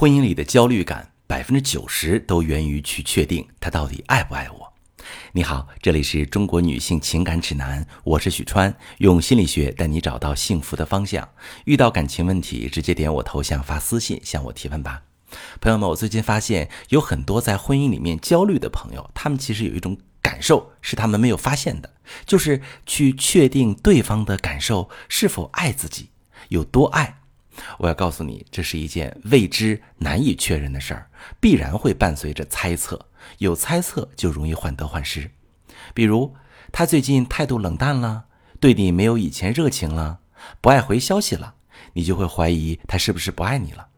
婚姻里的焦虑感，百分之九十都源于去确定他到底爱不爱我。你好，这里是中国女性情感指南，我是许川，用心理学带你找到幸福的方向。遇到感情问题，直接点我头像发私信向我提问吧。朋友们，我最近发现有很多在婚姻里面焦虑的朋友，他们其实有一种感受是他们没有发现的，就是去确定对方的感受是否爱自己，有多爱。我要告诉你，这是一件未知、难以确认的事儿，必然会伴随着猜测。有猜测就容易患得患失。比如，他最近态度冷淡了，对你没有以前热情了，不爱回消息了，你就会怀疑他是不是不爱你了。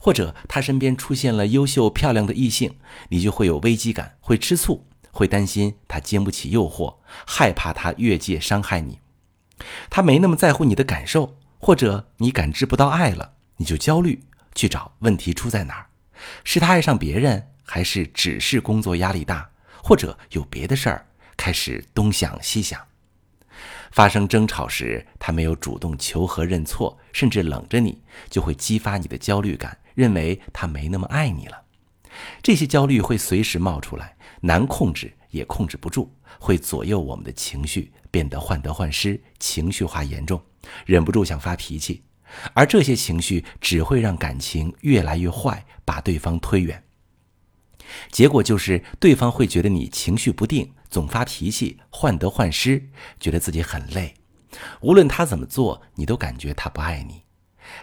或者，他身边出现了优秀漂亮的异性，你就会有危机感，会吃醋，会担心他经不起诱惑，害怕他越界伤害你。他没那么在乎你的感受。或者你感知不到爱了，你就焦虑，去找问题出在哪儿？是他爱上别人，还是只是工作压力大，或者有别的事儿？开始东想西想。发生争吵时，他没有主动求和认错，甚至冷着你，就会激发你的焦虑感，认为他没那么爱你了。这些焦虑会随时冒出来，难控制也控制不住，会左右我们的情绪，变得患得患失，情绪化严重。忍不住想发脾气，而这些情绪只会让感情越来越坏，把对方推远。结果就是对方会觉得你情绪不定，总发脾气，患得患失，觉得自己很累。无论他怎么做，你都感觉他不爱你。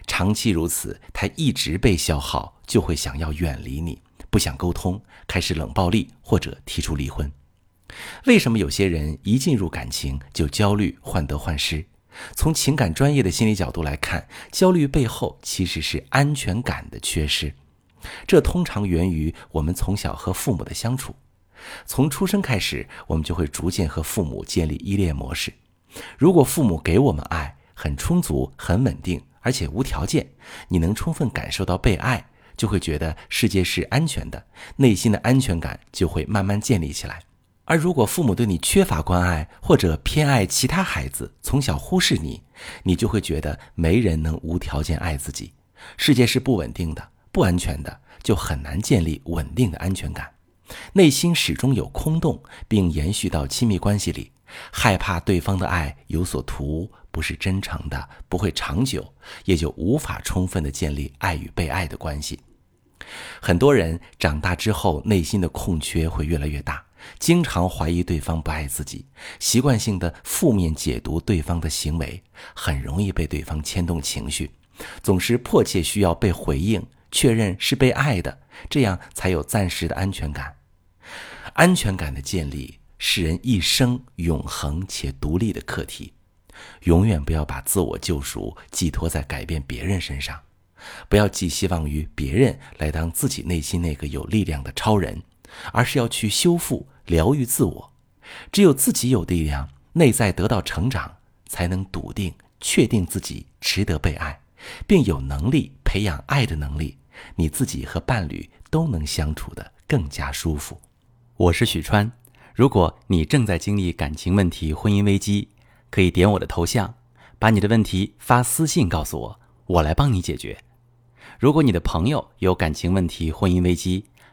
长期如此，他一直被消耗，就会想要远离你，不想沟通，开始冷暴力或者提出离婚。为什么有些人一进入感情就焦虑、患得患失？从情感专业的心理角度来看，焦虑背后其实是安全感的缺失。这通常源于我们从小和父母的相处。从出生开始，我们就会逐渐和父母建立依恋模式。如果父母给我们爱很充足、很稳定，而且无条件，你能充分感受到被爱，就会觉得世界是安全的，内心的安全感就会慢慢建立起来。而如果父母对你缺乏关爱，或者偏爱其他孩子，从小忽视你，你就会觉得没人能无条件爱自己。世界是不稳定的、不安全的，就很难建立稳定的安全感。内心始终有空洞，并延续到亲密关系里，害怕对方的爱有所图，不是真诚的，不会长久，也就无法充分的建立爱与被爱的关系。很多人长大之后，内心的空缺会越来越大。经常怀疑对方不爱自己，习惯性的负面解读对方的行为，很容易被对方牵动情绪，总是迫切需要被回应，确认是被爱的，这样才有暂时的安全感。安全感的建立是人一生永恒且独立的课题，永远不要把自我救赎寄托在改变别人身上，不要寄希望于别人来当自己内心那个有力量的超人。而是要去修复、疗愈自我。只有自己有力量，内在得到成长，才能笃定、确定自己值得被爱，并有能力培养爱的能力。你自己和伴侣都能相处得更加舒服。我是许川。如果你正在经历感情问题、婚姻危机，可以点我的头像，把你的问题发私信告诉我，我来帮你解决。如果你的朋友有感情问题、婚姻危机，